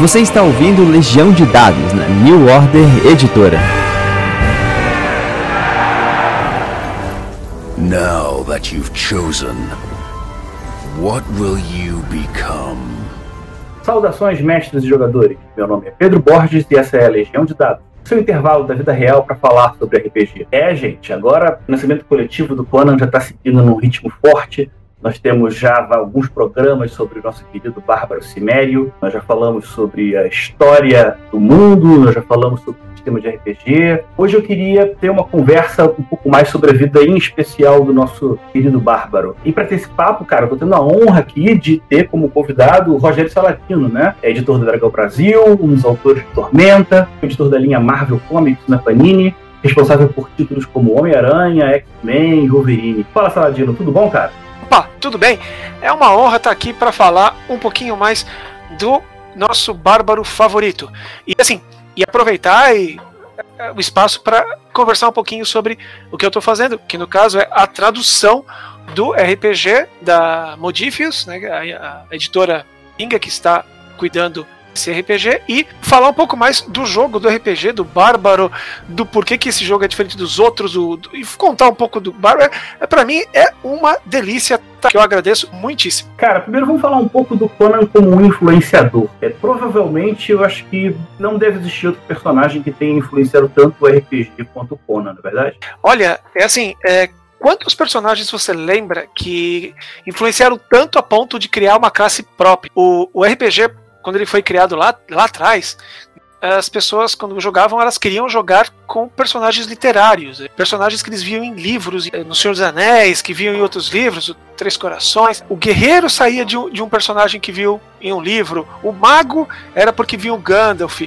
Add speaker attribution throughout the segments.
Speaker 1: Você está ouvindo Legião de Dados na New Order Editora.
Speaker 2: Now that you've chosen, what will you become?
Speaker 3: Saudações, mestres e jogadores. Meu nome é Pedro Borges e essa é a Legião de Dados. Seu intervalo da vida real para falar sobre RPG. É, gente, agora o nascimento coletivo do Conan já está seguindo num ritmo forte. Nós temos já alguns programas sobre o nosso querido Bárbaro Cimério. Nós já falamos sobre a história do mundo, nós já falamos sobre o sistema de RPG. Hoje eu queria ter uma conversa um pouco mais sobre a vida em especial do nosso querido Bárbaro. E para ter esse papo, cara, eu tô tendo a honra aqui de ter como convidado o Rogério Salatino, né? É editor do Dragão Brasil, um dos autores de Tormenta, editor da linha Marvel Comics na Panini responsável por títulos como Homem-Aranha, X-Men, Wolverine. Fala, Saladino, tudo bom, cara?
Speaker 4: Opa, tudo bem? É uma honra estar aqui para falar um pouquinho mais do nosso bárbaro favorito. E assim, e aproveitar e, é, o espaço para conversar um pouquinho sobre o que eu estou fazendo, que no caso é a tradução do RPG da Modifius, né, a, a editora Inga que está cuidando esse RPG e falar um pouco mais do jogo do RPG, do Bárbaro, do porquê que esse jogo é diferente dos outros, do, do, e contar um pouco do Bárbaro. É, para mim é uma delícia tá, que eu agradeço muitíssimo.
Speaker 3: Cara, primeiro vamos falar um pouco do Conan como um influenciador. É, provavelmente eu acho que não deve existir outro personagem que tenha influenciado tanto o RPG quanto o Conan, na é verdade?
Speaker 4: Olha, é assim, é, quantos personagens você lembra que influenciaram tanto a ponto de criar uma classe própria? O, o RPG quando ele foi criado lá, lá atrás, as pessoas, quando jogavam, elas queriam jogar com personagens literários, personagens que eles viam em livros, eh, no Senhor dos Anéis, que viam em outros livros, Três Corações. O guerreiro saía de um, de um personagem que viu em um livro, o mago era porque viu o Gandalf.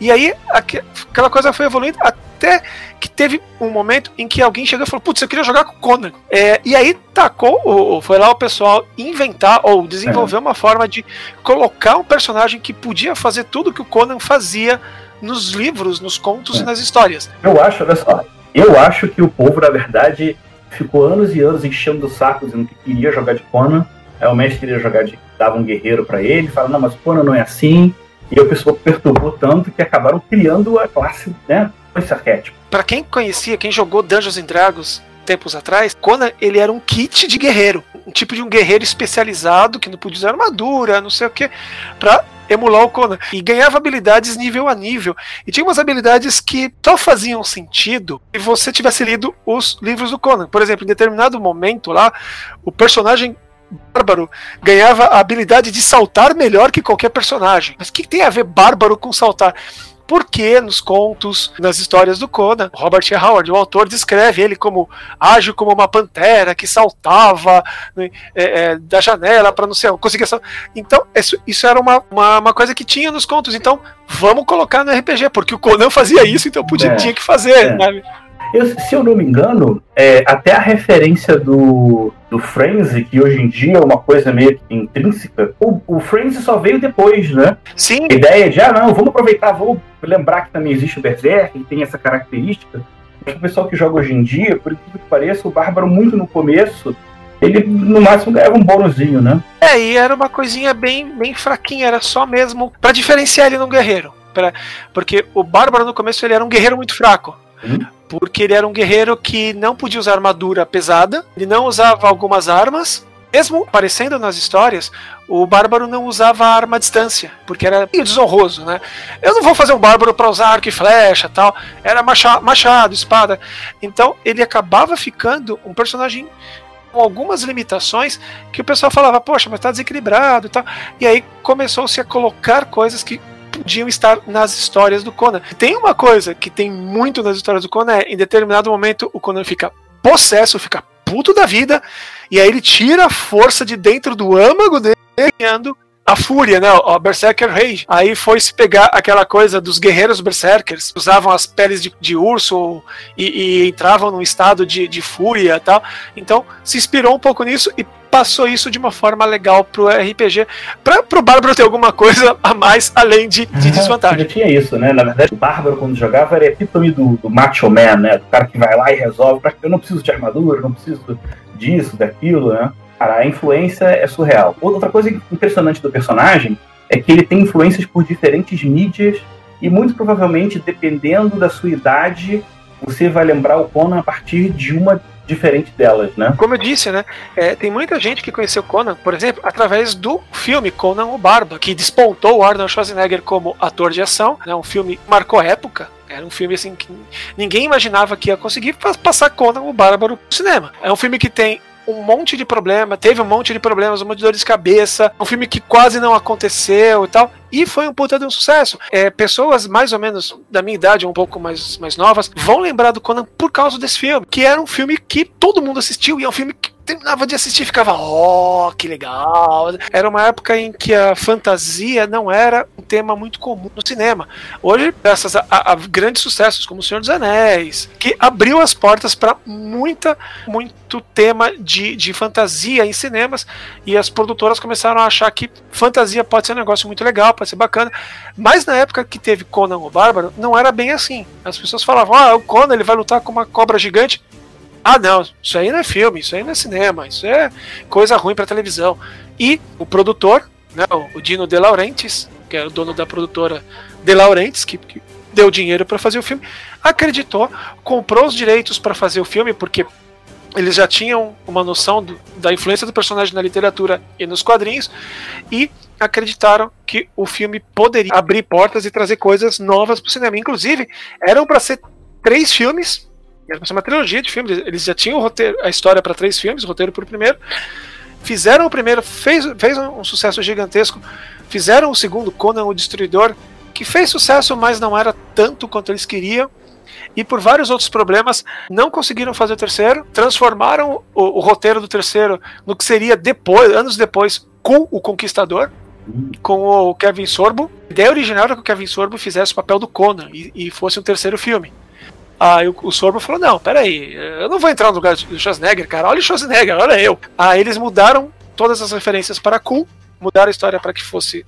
Speaker 4: E aí aquela coisa foi evoluindo até que teve um momento em que alguém chegou e falou: Putz, eu queria jogar com o Conan. É, e aí tacou, foi lá o pessoal inventar ou desenvolver é. uma forma de colocar um personagem que podia fazer tudo que o Conan fazia nos livros, nos contos é. e nas histórias.
Speaker 3: Eu acho, olha só, eu acho que o povo, na verdade, ficou anos e anos enchendo o saco dizendo que queria jogar de Conan. Aí o mestre queria jogar de. dava um guerreiro para ele, fala, não, mas Conan não é assim. E o pessoal perturbou tanto que acabaram criando a classe, né? Esse arquétipo.
Speaker 4: Pra quem conhecia, quem jogou Dungeons and Dragons tempos atrás, Conan ele era um kit de guerreiro, um tipo de um guerreiro especializado que não podia usar armadura, não sei o que, para emular o Conan. E ganhava habilidades nível a nível. E tinha umas habilidades que só faziam sentido se você tivesse lido os livros do Conan. Por exemplo, em determinado momento lá, o personagem bárbaro ganhava a habilidade de saltar melhor que qualquer personagem. Mas o que tem a ver bárbaro com saltar? Porque nos contos, nas histórias do Conan, Robert E. Howard, o autor, descreve ele como ágil como uma pantera que saltava né, é, é, da janela para não sei conseguia Então, isso, isso era uma, uma, uma, coisa que tinha nos contos. Então, vamos colocar no RPG, porque o Conan fazia isso, então podia, é, tinha que fazer. É.
Speaker 3: Eu, se eu não me engano, é, até a referência do, do Frenzy, que hoje em dia é uma coisa meio intrínseca, o, o Frenzy só veio depois, né?
Speaker 4: Sim.
Speaker 3: A ideia de, ah, não, vamos aproveitar, vamos lembrar que também existe o Berserk, que tem essa característica. Mas o pessoal que joga hoje em dia, por incrível que pareça, o Bárbaro, muito no começo, ele no máximo ganhava um bônusinho, né?
Speaker 4: É, e era uma coisinha bem, bem fraquinha, era só mesmo para diferenciar ele no guerreiro. Pra, porque o Bárbaro no começo ele era um guerreiro muito fraco. Hum? Porque ele era um guerreiro que não podia usar armadura pesada, ele não usava algumas armas. Mesmo aparecendo nas histórias, o bárbaro não usava arma à distância, porque era meio desonroso, né? Eu não vou fazer um bárbaro para usar arco e flecha tal. Era machado, machado, espada. Então ele acabava ficando um personagem com algumas limitações que o pessoal falava, poxa, mas tá desequilibrado e tal. E aí começou-se a colocar coisas que podiam estar nas histórias do Conan. Tem uma coisa que tem muito nas histórias do Conan é, em determinado momento, o Conan fica possesso, fica puto da vida, e aí ele tira a força de dentro do âmago dele, a fúria, né? O Berserker Rage. Aí foi se pegar aquela coisa dos guerreiros berserkers, usavam as peles de, de urso e, e, entravam num estado de, de fúria e tal. Então se inspirou um pouco nisso e passou isso de uma forma legal pro RPG, para pro Bárbaro ter alguma coisa a mais além de, de desvantagem.
Speaker 3: Já tinha isso, né? Na verdade, o Bárbaro, quando jogava, era epítome do, do macho man, né? Do cara que vai lá e resolve. Eu não preciso de armadura, não preciso disso, daquilo, né? Cara, a influência é surreal. Outra coisa impressionante do personagem é que ele tem influências por diferentes mídias e muito provavelmente, dependendo da sua idade, você vai lembrar o Conan a partir de uma diferente delas, né?
Speaker 4: Como eu disse, né? É, tem muita gente que conheceu Conan, por exemplo, através do filme Conan o Barba, que despontou Arnold Schwarzenegger como ator de ação. Né, um filme que marcou época. Era um filme assim que ninguém imaginava que ia conseguir passar Conan o Bárbaro no cinema. É um filme que tem um monte de problema, teve um monte de problemas, um monte de dores de cabeça, um filme que quase não aconteceu e tal. E foi um puta de um sucesso. É, pessoas mais ou menos da minha idade, um pouco mais, mais novas, vão lembrar do Conan por causa desse filme. Que era um filme que todo mundo assistiu e é um filme que terminava de assistir ficava, oh, que legal. Era uma época em que a fantasia não era um tema muito comum no cinema. Hoje, graças a, a grandes sucessos como O Senhor dos Anéis, que abriu as portas para muita, muito tema de, de fantasia em cinemas e as produtoras começaram a achar que fantasia pode ser um negócio muito legal, pode ser bacana. Mas na época que teve Conan o Bárbaro, não era bem assim. As pessoas falavam, ah, o Conan ele vai lutar com uma cobra gigante. Ah, não, isso aí não é filme, isso aí não é cinema, isso é coisa ruim para televisão. E o produtor, né, o Dino De Laurentiis, que era o dono da produtora De Laurentiis, que, que deu dinheiro para fazer o filme, acreditou, comprou os direitos para fazer o filme, porque eles já tinham uma noção do, da influência do personagem na literatura e nos quadrinhos, e acreditaram que o filme poderia abrir portas e trazer coisas novas para o cinema. Inclusive, eram para ser três filmes pra ser uma trilogia de filmes. Eles já tinham roteiro, a história para três filmes, roteiro para o primeiro. Fizeram o primeiro, fez, fez um sucesso gigantesco. Fizeram o segundo, Conan o Destruidor, que fez sucesso, mas não era tanto quanto eles queriam. E por vários outros problemas, não conseguiram fazer o terceiro. Transformaram o, o roteiro do terceiro no que seria depois, anos depois, com o Conquistador com o Kevin Sorbo. A ideia original era que o Kevin Sorbo fizesse o papel do Conan e, e fosse um terceiro filme. Aí o, o Sorbo falou: Não, peraí, eu não vou entrar no lugar do Schwarzenegger, cara. Olha o Schwarzenegger, olha eu. Aí eles mudaram todas as referências para Cool, mudaram a história para que fosse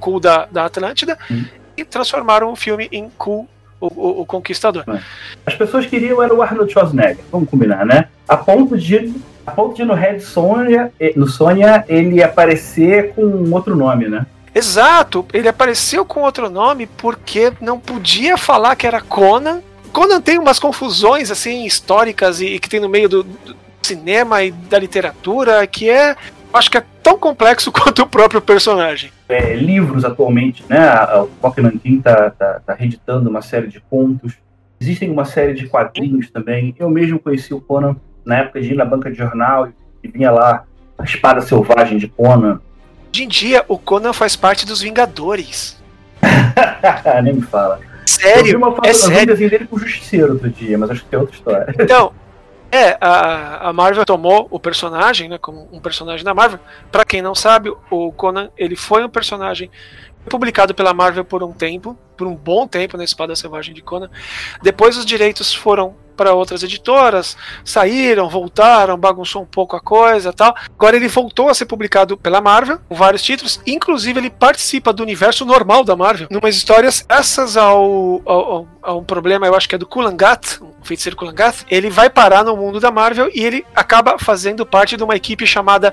Speaker 4: Cool da, da Atlântida hum. e transformaram o filme em Cool o, o, o, Conquistador.
Speaker 3: As pessoas queriam era o Arnold Schwarzenegger, vamos combinar, né? A ponto de, a ponto de no Red Sonja, no Sônia ele aparecer com outro nome, né?
Speaker 4: Exato, ele apareceu com outro nome porque não podia falar que era Conan Conan tem umas confusões assim históricas e, e que tem no meio do, do, cinema e da literatura que é acho que é tão complexo quanto o próprio personagem.
Speaker 3: É, livros atualmente, né? O Koch Nankin tá, tá, tá reeditando uma série de contos. Existem uma série de quadrinhos também. Eu mesmo conheci o Conan na época de ir na banca de jornal e vinha lá a espada selvagem de Conan.
Speaker 4: Hoje em dia, o Conan faz parte dos Vingadores.
Speaker 3: Nem me fala.
Speaker 4: Sério? Eu vi
Speaker 3: uma foto
Speaker 4: é sério?
Speaker 3: dele com o Justiceiro outro dia, mas acho que tem outra história.
Speaker 4: Então, é, a, a Marvel tomou o personagem, né, como um personagem da Marvel. Para quem não sabe, o Conan, ele foi um personagem publicado pela Marvel por um tempo, por um bom tempo na Espada Selvagem de Conan. Depois os direitos foram para outras editoras, saíram, voltaram, bagunçou um pouco a coisa tal. Agora ele voltou a ser publicado pela Marvel, com vários títulos, inclusive ele participa do universo normal da Marvel, numas histórias essas ao, ao, ao um problema, eu acho que é do Kulangat, o feiticeiro Kulangath, ele vai parar no mundo da Marvel e ele acaba fazendo parte de uma equipe chamada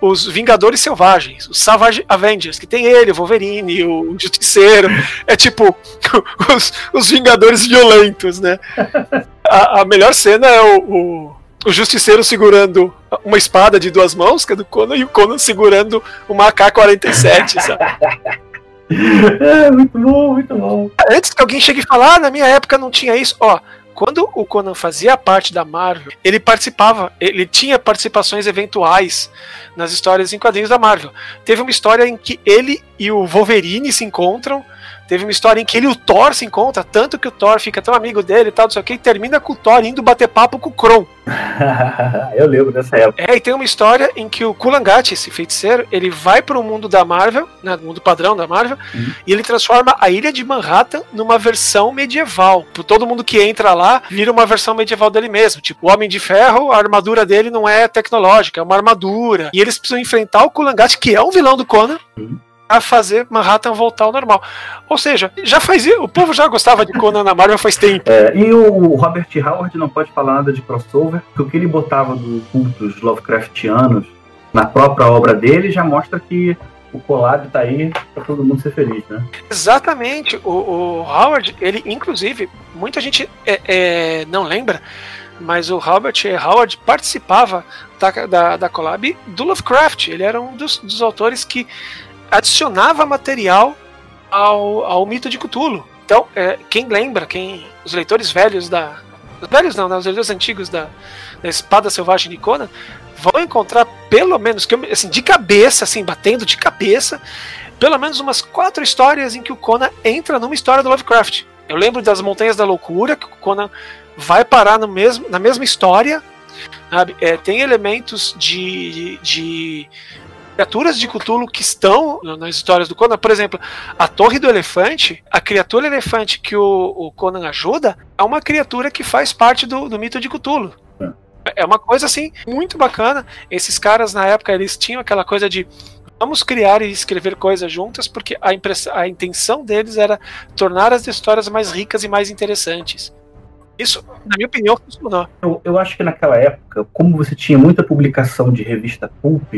Speaker 4: os Vingadores Selvagens, os Savage Avengers, que tem ele, o Wolverine, o Justiceiro, é tipo os, os Vingadores violentos, né? A, a melhor cena é o, o, o, Justiceiro segurando uma espada de duas mãos, que é do Conan, e o Conan segurando uma AK-47, sabe?
Speaker 3: É, muito bom, muito bom.
Speaker 4: Antes que alguém chegue e fale, ah, na minha época não tinha isso, ó, quando o Conan fazia parte da Marvel, ele participava, ele tinha participações eventuais nas histórias em quadrinhos da Marvel. Teve uma história em que ele e o Wolverine se encontram Teve uma história em que ele e o Thor se encontra, tanto que o Thor fica tão amigo dele e tal, não sei o que, e termina com o Thor indo bater papo com o Kron.
Speaker 3: Eu lembro dessa época.
Speaker 4: É, e tem uma história em que o Kulangat, esse feiticeiro, ele vai para o mundo da Marvel, né, mundo padrão da Marvel, uhum. e ele transforma a ilha de Manhattan numa versão medieval. Por todo mundo que entra lá, vira uma versão medieval dele mesmo. Tipo, o Homem de Ferro, a armadura dele não é tecnológica, é uma armadura. E eles precisam enfrentar o Kulangat, que é um vilão do Conan. Uhum a fazer Manhattan voltar ao normal. Ou seja, já faz o povo já gostava de Conan na Marvel faz tempo.
Speaker 3: É, e o Robert Howard não pode falar nada de crossover, porque o que ele botava dos cultos Lovecraftianos na própria obra dele já mostra que o collab tá aí para todo mundo ser feliz, né?
Speaker 4: Exatamente. O, o Howard, ele, inclusive, muita gente é, é, não lembra, mas o Robert E. Howard participava da, da, da collab do Lovecraft. Ele era um dos, dos autores que adicionava material ao, ao mito de Cthulhu. Então, é, quem lembra, quem os leitores velhos da. Os velhos não, né, os leitores antigos da, da Espada Selvagem de Conan vão encontrar pelo menos, que assim, de cabeça, assim, batendo de cabeça, pelo menos umas quatro histórias em que o Conan entra numa história do Lovecraft. Eu lembro das Montanhas da Loucura, que o Conan vai parar no mesmo, na mesma história. É, tem elementos de, de criaturas de Cthulhu que estão nas histórias do Conan. Por exemplo, a Torre do Elefante, a criatura elefante que o, o Conan ajuda, é uma criatura que faz parte do, do mito de Cthulhu. É uma coisa assim muito bacana. Esses caras na época eles tinham aquela coisa de vamos criar e escrever coisas juntas, porque a, a intenção deles era tornar as histórias mais ricas e mais interessantes. Isso, na minha opinião, funcionou.
Speaker 3: Eu, eu acho que naquela época, como você tinha muita publicação de revista Pulp,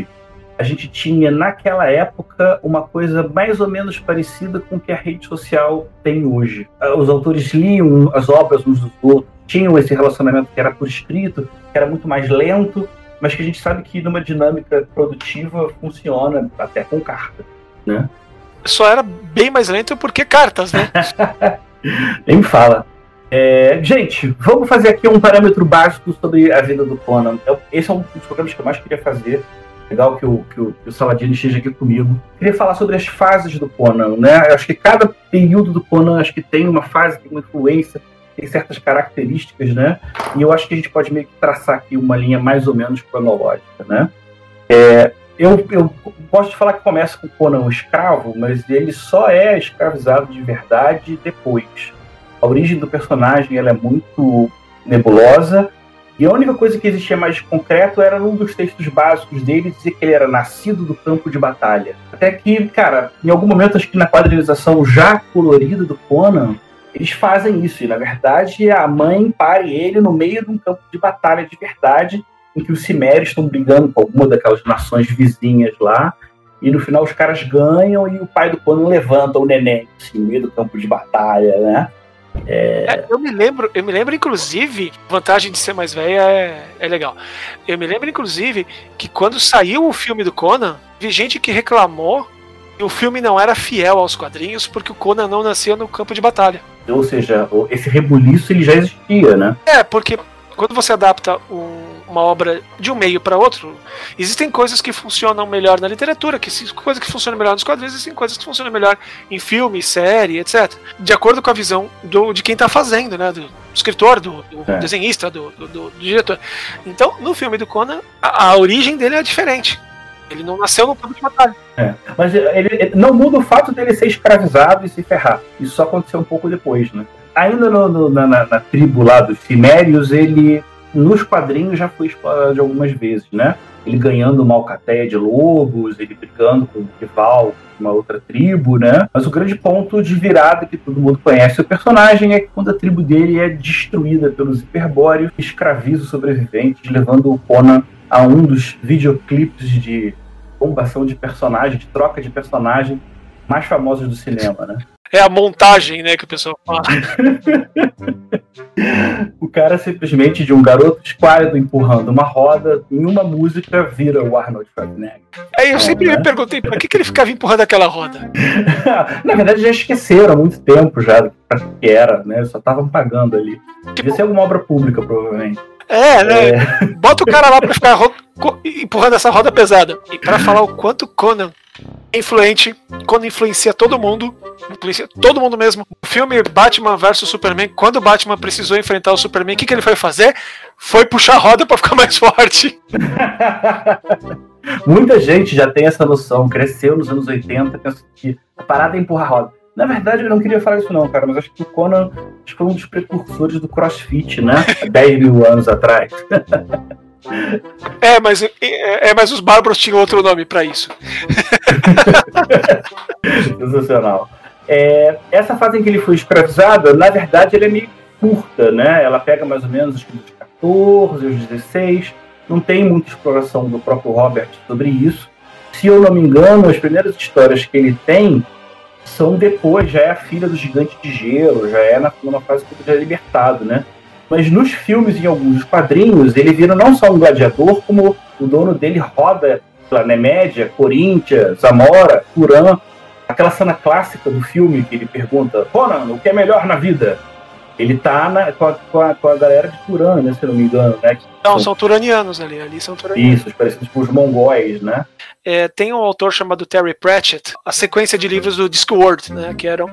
Speaker 3: a gente tinha naquela época uma coisa mais ou menos parecida com o que a rede social tem hoje. Ah, os autores liam as obras uns dos outros, tinham esse relacionamento que era por escrito, que era muito mais lento, mas que a gente sabe que numa dinâmica produtiva funciona até com carta, né?
Speaker 4: Só era bem mais lento porque cartas, né?
Speaker 3: Nem me fala. É, gente, vamos fazer aqui um parâmetro básico sobre a vida do Conan. Esse é um dos programas que eu mais queria fazer. Legal que o, que o, que o Saladino esteja aqui comigo. Queria falar sobre as fases do Conan, né? Eu acho que cada período do Conan acho que tem uma fase, tem uma influência, tem certas características, né? E eu acho que a gente pode meio que traçar aqui uma linha mais ou menos cronológica, né? É, eu, eu gosto de falar que começa com Conan o escravo, mas ele só é escravizado de verdade depois a origem do personagem ela é muito nebulosa. E a única coisa que existia mais concreto era num dos textos básicos dele dizer que ele era nascido do campo de batalha. Até que, cara, em algum momento, acho que na quadrilização já colorida do Conan, eles fazem isso. E na verdade, a mãe pare ele no meio de um campo de batalha de verdade, em que os Cimérios estão brigando com alguma daquelas nações vizinhas lá. E no final os caras ganham e o pai do Conan levanta o neném assim, no meio do campo de batalha, né?
Speaker 4: É... É, eu me lembro, eu me lembro, inclusive, vantagem de ser mais velha é, é legal. Eu me lembro, inclusive, que quando saiu o filme do Conan, vi gente que reclamou que o filme não era fiel aos quadrinhos porque o Conan não nascia no campo de batalha.
Speaker 3: Ou seja, esse rebuliço ele já existia, né?
Speaker 4: É, porque quando você adapta um, uma obra de um meio para outro, existem coisas que funcionam melhor na literatura, que coisas que funcionam melhor nos quadrinhos, existem coisas que funcionam melhor em filme, série, etc. De acordo com a visão do, de quem está fazendo, né? Do escritor, do, do é. desenhista, do, do, do, diretor. Então, no filme do Conan, a, a origem dele é diferente. Ele não nasceu no campo de batalha.
Speaker 3: É, mas ele, ele, não muda o fato dele ser escravizado e se ferrar. Isso só aconteceu um pouco depois, né? Ainda no, no, na, na, na, tribo lá dos Cimérios, ele nos quadrinhos já foi explorado algumas vezes, né? Ele ganhando uma alcateia de lobos, ele brigando com um rival, uma outra tribo, né? Mas o grande ponto de virada que todo mundo conhece o personagem é quando a tribo dele é destruída pelos hiperbóreos, escraviza os sobreviventes, levando o Conan a um dos videoclipes de bombação de personagem, de troca de personagem mais famosos do cinema, né?
Speaker 4: É a montagem, né, que o pessoal fala.
Speaker 3: o cara simplesmente de um garoto esquálido empurrando uma roda em uma música vira o Arnold Schwarzenegger.
Speaker 4: Aí eu sempre é, né? me perguntei por que, que ele ficava empurrando aquela roda.
Speaker 3: Na verdade já esqueceram há muito tempo já para que era, né? Só estavam pagando ali. Tipo... Devia ser alguma obra pública, provavelmente.
Speaker 4: É, né? É. Bota o cara lá pra ficar empurrando essa roda pesada. E para falar o quanto Conan é influente, Conan influencia todo mundo, influencia todo mundo mesmo. O filme Batman vs Superman, quando o Batman precisou enfrentar o Superman, o que, que ele foi fazer? Foi puxar a roda para ficar mais forte.
Speaker 3: Muita gente já tem essa noção, cresceu nos anos 80, pensa que a parada é empurrar a roda. Na verdade, eu não queria falar isso não, cara, mas acho que o Conan foi um dos precursores do CrossFit, né? Há 10 mil anos atrás.
Speaker 4: É, mas, é, é, mas os bárbaros tinham outro nome para isso.
Speaker 3: Sensacional. É, essa fase em que ele foi escravizado, na verdade, ela é meio curta, né? Ela pega mais ou menos os 14 os 16. não tem muita exploração do próprio Robert sobre isso. Se eu não me engano, as primeiras histórias que ele tem são depois, já é a filha do gigante de gelo, já é na, numa fase que ele é libertado, né? Mas nos filmes e em alguns quadrinhos, ele vira não só um gladiador, como o dono dele roda pela Nemédia, Corinthians, Zamora, Turan. Aquela cena clássica do filme que ele pergunta: Conan, o que é melhor na vida? Ele tá na, com, a, com, a, com, a, galera de Turan, né, se não me engano, né?
Speaker 4: Não, são turanianos ali, ali são turanianos.
Speaker 3: Isso, parecidos com os mongóis, né?
Speaker 4: É, tem um autor chamado Terry Pratchett, a sequência de livros do Discworld, né, que eram...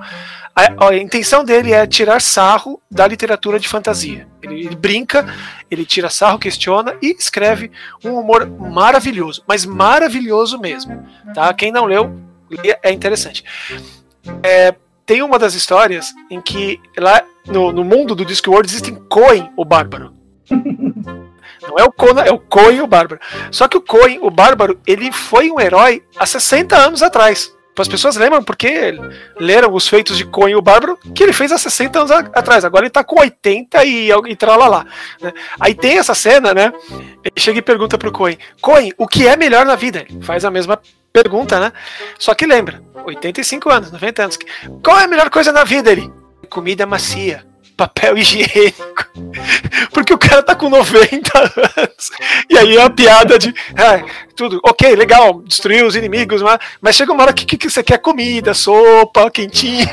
Speaker 4: A, a, intenção dele é tirar sarro da literatura de fantasia. Ele, ele brinca, ele tira sarro, questiona e escreve um humor maravilhoso, mas maravilhoso mesmo. Tá? Quem não leu, é interessante. É, tem uma das histórias em que lá no, no mundo do Discworld existem Coen, o Bárbaro. Não é o Conan, é o Coen, o Bárbaro. Só que o Coen, o Bárbaro, ele foi um herói há 60 anos atrás. As pessoas lembram porque leram os feitos de Coen, o Bárbaro, que ele fez há 60 anos atrás. Agora ele tá com 80 e, e tralalá. Né? Aí tem essa cena, né? Ele chega e pergunta pro Coen: Coen, o que é melhor na vida? Ele faz a mesma pergunta, né? Só que lembra, 85 anos, 90 anos. Qual é a melhor coisa na vida? Ele: comida macia papel higiênico. Porque o cara tá com 90 anos. E aí é a piada de. Ah, tudo, ok, legal, destruir os inimigos, mas, mas chega uma hora que, que, que você quer comida, sopa, quentinho.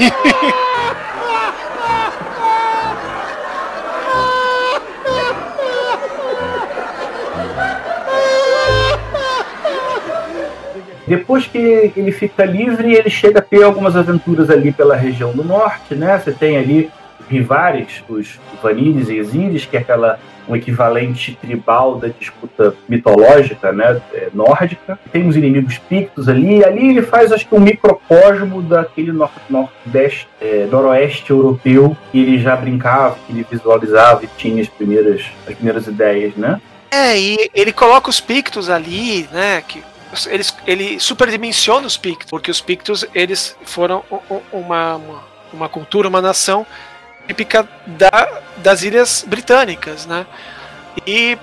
Speaker 3: Depois que ele fica livre, ele chega a ter algumas aventuras ali pela região do norte, né? Você tem ali rivais, os Vanires e Exíris, que é aquela um equivalente tribal da disputa mitológica, né, é, nórdica. Tem os inimigos pictos ali, e ali ele faz acho que um microcosmo daquele nor nordeste, é, noroeste europeu que ele já brincava, que ele visualizava e tinha as primeiras, as primeiras ideias, né?
Speaker 4: É, e ele coloca os pictos ali, né, que eles, ele superdimensiona os pictos, porque os pictos eles foram uma, uma, uma cultura, uma nação típica da, das ilhas britânicas, né? E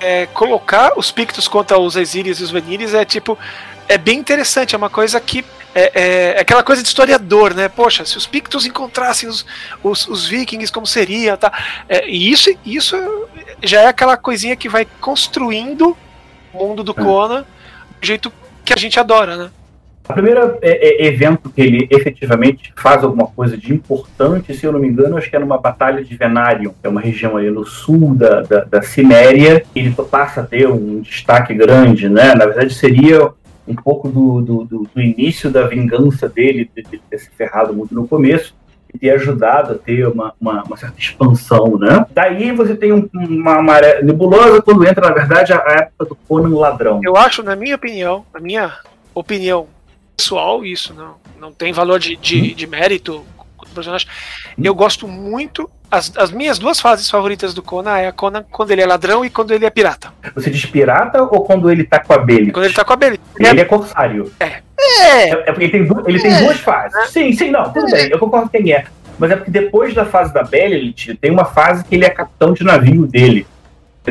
Speaker 4: é, colocar os Pictos contra os Exílios e os Venires é tipo é bem interessante, é uma coisa que é, é, é, aquela coisa de historiador, né? Poxa, se os Pictos encontrassem os, os, os Vikings, como seria, tá? É, e isso, isso já é aquela coisinha que vai construindo o mundo do é. Conan do jeito que a gente adora, né?
Speaker 3: O primeiro é, é, evento que ele efetivamente faz alguma coisa de importante, se eu não me engano, acho que é numa batalha de Venarium, que é uma região aí no sul da, da, da Ciméria, ele passa a ter um destaque grande, né? Na verdade, seria um pouco do, do, do, do início da vingança dele, de, de, ter se ferrado muito no começo, e ter ajudado a ter uma, uma, uma certa expansão, né? Daí você tem um, uma maré nebulosa quando entra, na verdade, a época do Conan Ladrão.
Speaker 4: Eu acho, na minha opinião, na minha opinião pessoal isso, não, não tem valor de, de, hum. de mérito personagem. Hum. Eu gosto muito. As, as minhas duas fases favoritas do Conan é a Conan quando ele é ladrão e quando ele é pirata.
Speaker 3: Você diz pirata ou quando ele tá com a Belly?
Speaker 4: Quando ele tá com a Belly.
Speaker 3: Ele é, é corsário.
Speaker 4: É.
Speaker 3: É, é porque ele tem, ele tem é. duas fases. Sim, sim, não, tudo é. bem, eu concordo quem é. Mas é porque depois da fase da Belly, tem uma fase que ele é capitão de navio dele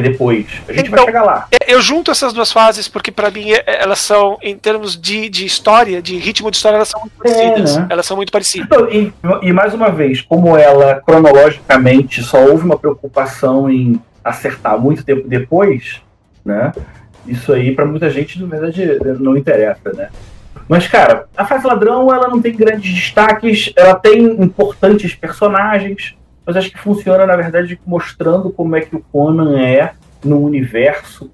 Speaker 3: depois. A gente então, vai chegar lá.
Speaker 4: É, eu junto essas duas fases porque para mim é, elas são, em termos de, de história, de ritmo de história, elas são muito parecidas. É, né? Elas são muito parecidas.
Speaker 3: Então, e, e, mais uma vez, como ela cronologicamente só houve uma preocupação em acertar muito tempo depois, né? Isso aí para muita gente na verdade não interessa, né? Mas, cara, a fase ladrão ela não tem grandes destaques, ela tem importantes personagens, mas acho que funciona, na verdade, mostrando como é que o Conan é no universo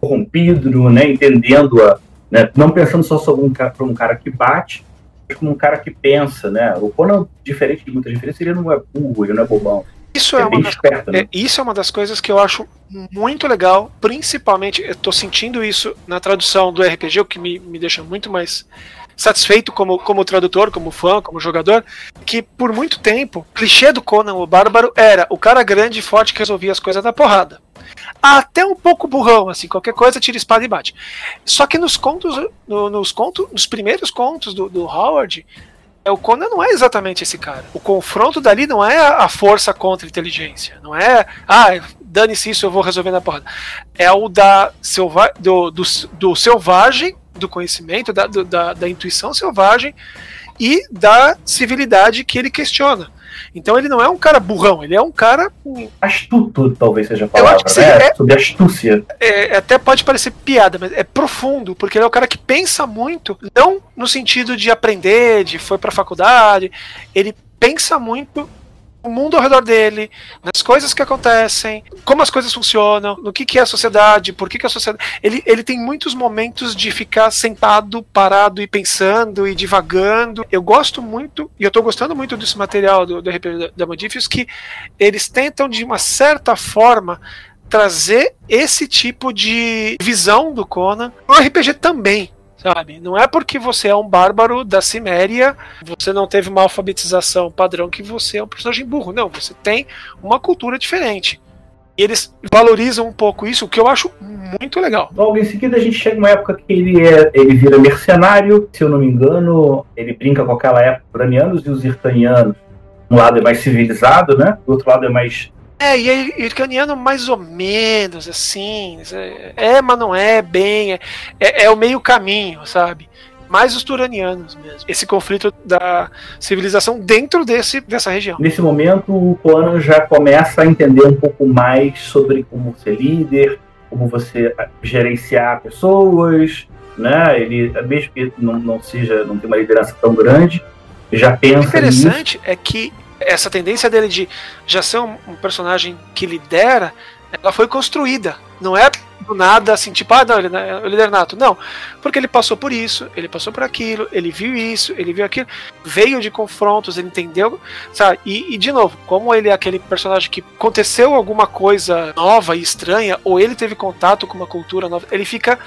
Speaker 3: corrompido, né, entendendo a, né, não pensando só sobre um cara, um cara que bate, mas como um cara que pensa, né? O Conan, diferente de muitas diferenças, ele não é burro, ele não é bobão.
Speaker 4: Isso é, é uma das, esperto, né? é, isso é uma das coisas que eu acho muito legal, principalmente, eu tô sentindo isso na tradução do RPG, o que me, me deixa muito mais satisfeito como, como tradutor, como fã, como jogador, que por muito tempo, clichê do Conan o Bárbaro era o cara grande e forte que resolvia as coisas na porrada. Até um pouco burrão, assim, qualquer coisa tira espada e bate. Só que nos contos, no, nos contos, nos primeiros contos do, do Howard, é, o Conan não é exatamente esse cara. O confronto dali não é a força contra a inteligência. Não é, ah, dane-se isso, eu vou resolver na porrada. É o da selva do, do, do selvagem, do conhecimento, da, do, da, da intuição selvagem e da civilidade que ele questiona. Então ele não é um cara burrão, ele é um cara.
Speaker 3: Astuto, talvez seja a palavra, né? É, Sobre astúcia.
Speaker 4: É, até pode parecer piada, mas é profundo, porque ele é o cara que pensa muito, não no sentido de aprender, de foi pra faculdade, ele pensa muito o mundo ao redor dele, nas coisas que acontecem, como as coisas funcionam, no que, que é a sociedade, por que, que a sociedade. Ele, ele tem muitos momentos de ficar sentado, parado e pensando e divagando. Eu gosto muito, e eu estou gostando muito desse material do, do RPG da Modifius, que eles tentam, de uma certa forma, trazer esse tipo de visão do Conan no RPG também sabe? Não é porque você é um bárbaro da Ciméria, você não teve uma alfabetização padrão que você é um personagem burro. Não, você tem uma cultura diferente. E eles valorizam um pouco isso, o que eu acho muito legal.
Speaker 3: Logo em seguida a gente chega numa época que ele, é, ele vira mercenário, se eu não me engano, ele brinca com aquela época uranianos e os irtanianos. Um lado é mais civilizado, né? Do outro lado é mais
Speaker 4: é, e é ircaniano mais ou menos, assim. É, mas não é bem. É, é, é o meio caminho, sabe? Mais os turanianos mesmo. Esse conflito da civilização dentro desse, dessa região.
Speaker 3: Nesse momento, o Conan já começa a entender um pouco mais sobre como ser líder, como você gerenciar pessoas, né? Ele, mesmo que não, não seja, não tem uma liderança tão grande, já pensa. O
Speaker 4: interessante
Speaker 3: nisso.
Speaker 4: é que essa tendência dele de já ser um, personagem que lidera, ela foi construída. Não é do nada assim, tipo, ah, não, ele é o líder nato. Não. Porque ele passou por isso, ele passou por aquilo, ele viu isso, ele viu aquilo, veio de confrontos, ele entendeu, sabe? E, e de novo, como ele é aquele personagem que aconteceu alguma coisa nova e estranha, ou ele teve contato com uma cultura nova, ele fica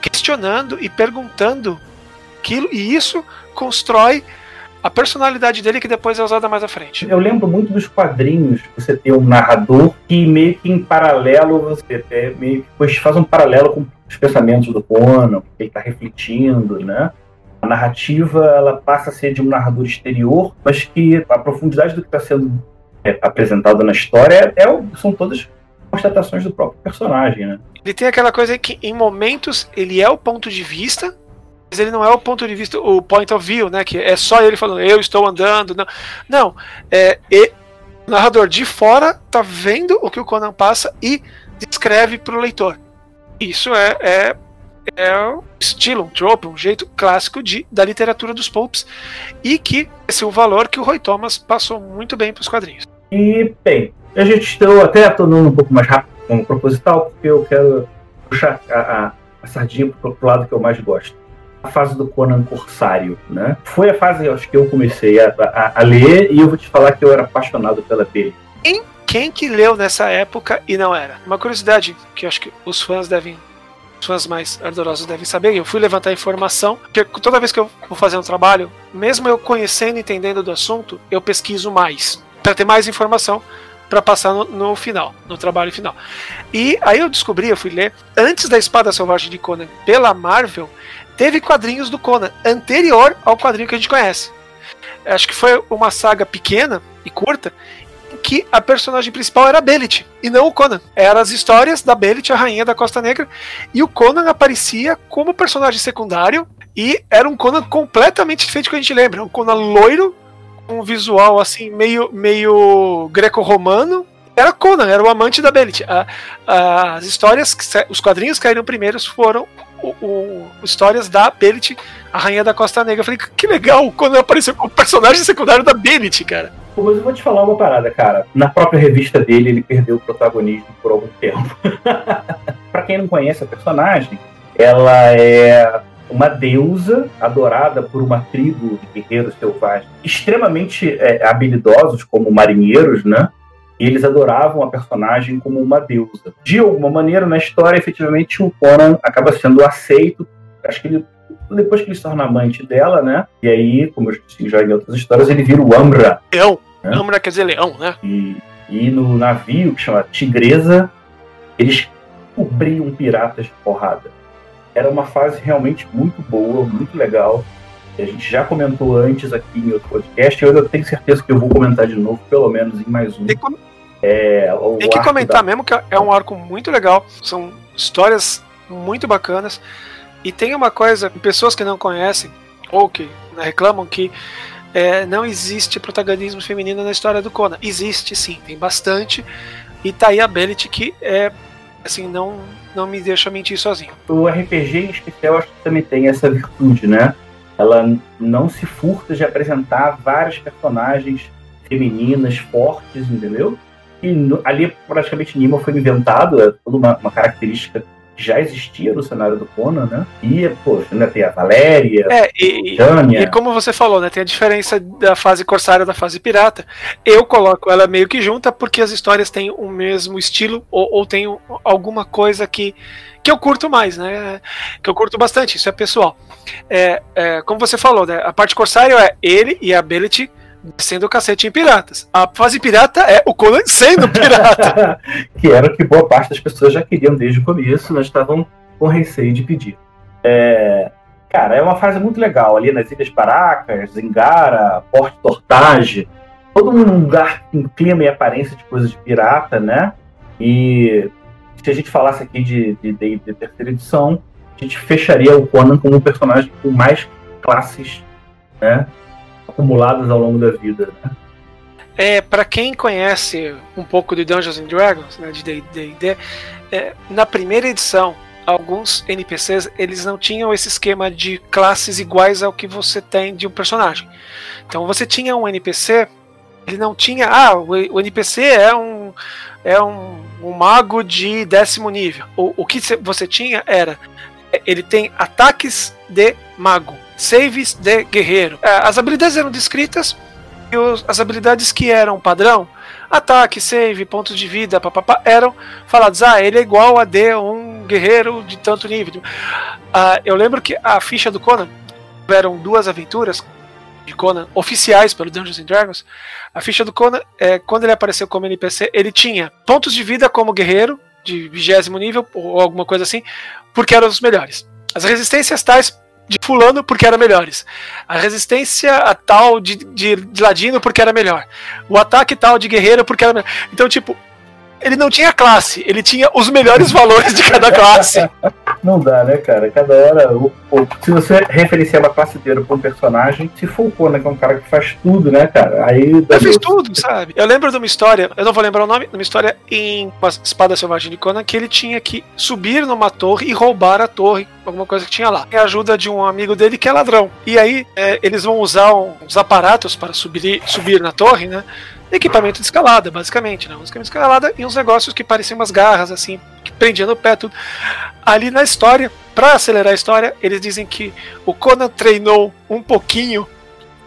Speaker 4: questionando e perguntando aquilo, e isso constrói a personalidade dele que depois é usada mais à frente.
Speaker 3: Eu lembro muito dos quadrinhos, você tem um narrador que meio que em paralelo, você é, meio que faz um paralelo com os pensamentos do Conan, que ele está refletindo, né? A narrativa ela passa a ser de um narrador exterior, mas que a profundidade do que está sendo é, apresentado na história é, é, são todas constatações do próprio personagem, né?
Speaker 4: Ele tem aquela coisa que em momentos ele é o ponto de vista, mas ele não é o ponto de vista, o point of view, né? Que é só ele falando, eu estou andando. Não, não é, o narrador de fora tá vendo o que o Conan passa e descreve para o leitor. Isso é, é, é um estilo, um trope, um jeito clássico de, da literatura dos pulps e que esse é o valor que o Roy Thomas passou muito bem para os quadrinhos.
Speaker 3: E, bem, a gente estou até tornando um pouco mais rápido como proposital, porque eu quero puxar a, a, a sardinha para o lado que eu mais gosto a fase do Conan Corsário, né? Foi a fase, acho que eu comecei a, a, a, ler e eu vou te falar que eu era apaixonado pela dele.
Speaker 4: Quem, quem que leu nessa época e não era? Uma curiosidade que acho que os fãs devem os fãs mais ardorosos devem saber, eu fui levantar informação, que toda vez que eu vou fazer um trabalho, mesmo eu conhecendo e entendendo do assunto, eu pesquiso mais, para ter mais informação para passar no, no, final, no trabalho final. E aí eu descobri, eu fui ler, antes da Espada Selvagem de Conan pela Marvel, teve quadrinhos do Conan anterior ao quadrinho que a gente conhece. Acho que foi uma saga pequena e curta que a personagem principal era a Belit e não o Conan. Eram as histórias da Belit, a rainha da Costa Negra, e o Conan aparecia como personagem secundário e era um Conan completamente diferente do que a gente lembra. Um Conan loiro, um visual assim meio, meio greco-romano, era Conan, era o amante da Belit. as histórias, os quadrinhos que caíram primeiros foram o, o, histórias da Belit, a rainha da Costa Negra. Eu falei, que legal, quando apareceu como personagem secundário da Belit, cara.
Speaker 3: Mas eu vou te falar uma parada, cara. Na própria revista dele, ele perdeu o protagonismo por algum tempo. para quem não conhece a personagem, ela é uma deusa adorada por uma tribo de guerreiros selvagens extremamente é, habilidosos como marinheiros, né? E eles adoravam a personagem como uma deusa. De alguma maneira, na história, efetivamente, o Conan acaba sendo aceito. Acho que ele, depois que ele se torna amante dela, né? E aí, como eu disse já em outras histórias, ele vira o Amra.
Speaker 4: Leão. Né? Amra quer dizer leão, né?
Speaker 3: E, e no navio, que chama Tigresa, eles cobriam piratas de porrada. Era uma fase realmente muito boa, muito legal a gente já comentou antes aqui em outro podcast, e eu tenho certeza que eu vou comentar de novo, pelo menos em mais um.
Speaker 4: Tem, com...
Speaker 3: É,
Speaker 4: Tem que comentar
Speaker 3: da-
Speaker 4: mesmo que é um arco muito legal. São histórias muito bacanas. E tem uma coisa, pessoas que não conhecem, ou que né, reclamam que é, não existe protagonismo feminino na história do Conan. Existe sim, tem bastante. E tá aí a Bellet que é assim, não, não me deixa mentir sozinho.
Speaker 3: O RPG em especial acho que também tem essa virtude, né? Ela não se furta de apresentar várias personagens femininas fortes, entendeu? E no- ali praticamente Nima foi inventado, é toda uma, uma característica que já existia no cenário do Conan, né? E, poxa, ainda tem a Valéria,
Speaker 4: É, e,
Speaker 3: Tânia.
Speaker 4: E como você falou, né, tem a diferença da fase corsária da fase pirata. Eu coloco ela meio que junta porque as histórias têm o mesmo estilo ou, ou tem um- alguma coisa que, que eu curto mais, né? Que eu curto bastante, isso é pessoal. É, é, como você falou, né, a parte corsária é ele e a Bellet descendo o cacete em piratas. A fase pirata é o Conan sendo pirata.
Speaker 3: que era o que boa parte das pessoas já queriam desde o começo, mas estavam com receio de pedir. É, cara, é uma fase muito legal ali nas Ilhas Paracas, Zingara, Porto Tortage, todo um lugar com clima e aparência de coisa de pirata, né? E se a gente falasse aqui de, de, de, de terceira edição, a gente fecharia o Conan como um personagem com mais classes, né? Acumuladas ao longo da vida. Né?
Speaker 4: É, para quem conhece um pouco de Dungeons and Dragons, né, de D&D, é, na primeira edição, alguns NPCs eles não tinham esse esquema de classes iguais ao que você tem de um personagem. Então você tinha um NPC, ele não tinha, ah, o, o NPC é um é um, um mago de décimo nível. O, o que cê- você tinha era ele tem ataques de mago, saves de guerreiro. É, As habilidades eram descritas e os- as habilidades que eram padrão, ataque, save, pontos de vida, papapá, eram falados, ah, ele é igual a de um guerreiro de tanto nível. Ah, eu lembro que a ficha do Conan tiveram duas aventuras de Conan oficiais pelo Dungeons and Dragons. A ficha do Conan, é, quando ele apareceu como NPC, ele tinha pontos de vida como guerreiro, de vigésimo nível, ou alguma coisa assim, porque eram os melhores. As resistências tais de fulano porque eram melhores. A resistência a tal de, de, de ladino porque era melhor. O ataque tal de guerreiro porque era melhor. Então, tipo, ele não tinha classe, ele tinha os melhores valores de cada classe.
Speaker 3: Não dá, né, cara? Cada hora. o- o- se você referenciar uma classe inteira pra um personagem, se o Conan, que é um cara que faz tudo, né, cara? Aí.
Speaker 4: Eu fiz tudo, sabe? Eu lembro de uma história, eu não vou lembrar o nome, uma história em uma espada selvagem de Conan que ele tinha que subir numa torre e roubar a torre, alguma coisa que tinha lá. E a ajuda de um amigo dele que é ladrão. E aí é, eles vão usar uns aparatos para subir, subir na torre, né? Equipamento de escalada, basicamente, né? Um equipamento de escalada e uns negócios que pareciam umas garras, assim, que prendiam no pé, tudo. Ali na história, para acelerar a história, eles dizem que o Conan treinou um pouquinho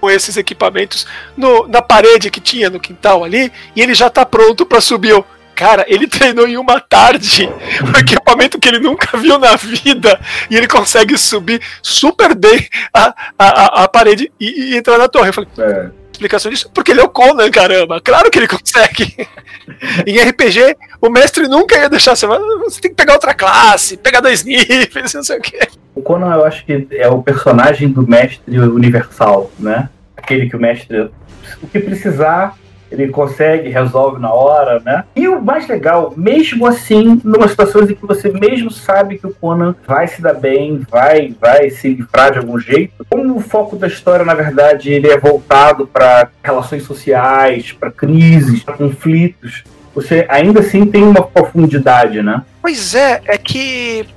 Speaker 4: com esses equipamentos no- na parede que tinha no quintal ali e ele já tá pronto para subir. Eu, Cara, ele treinou em uma tarde um equipamento que ele nunca viu na vida e ele consegue subir super bem a, a, a- a parede e, e entrar na torre. Eu falei,
Speaker 3: É.
Speaker 4: explicação disso? Porque ele é o Conan, caramba. Claro que ele consegue. em RPG, o mestre nunca ia deixar você. Você tem que pegar outra classe, pegar dois níveis, não sei o quê.
Speaker 3: O Conan, eu acho que é o personagem do mestre universal, né? Aquele que o mestre, o que precisar, ele consegue, resolve na hora, né? E o mais legal, mesmo assim, numa situações em que você mesmo sabe que o Conan vai se dar bem, vai, vai se livrar de algum jeito, como o foco da história, na verdade, ele é voltado para relações sociais, para crises, para conflitos, você ainda assim tem uma profundidade, né?
Speaker 4: Pois é, é que